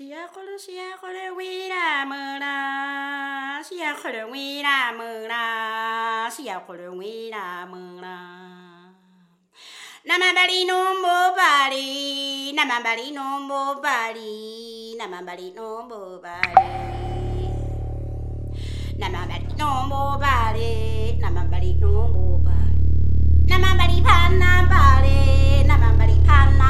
ชียคนเชียคนวีราเมือาเชียคนวีราเมือาเชียคนวีราเมือนานามาบาลีนมบบาลีนามาบาลีนมบบาลีนามาบาลีนมบบาลีนามาบาลีนมบบาลีนามาบาลีนมบบาลีนามาบาลีพันนาบาลีนามาบาลีพันน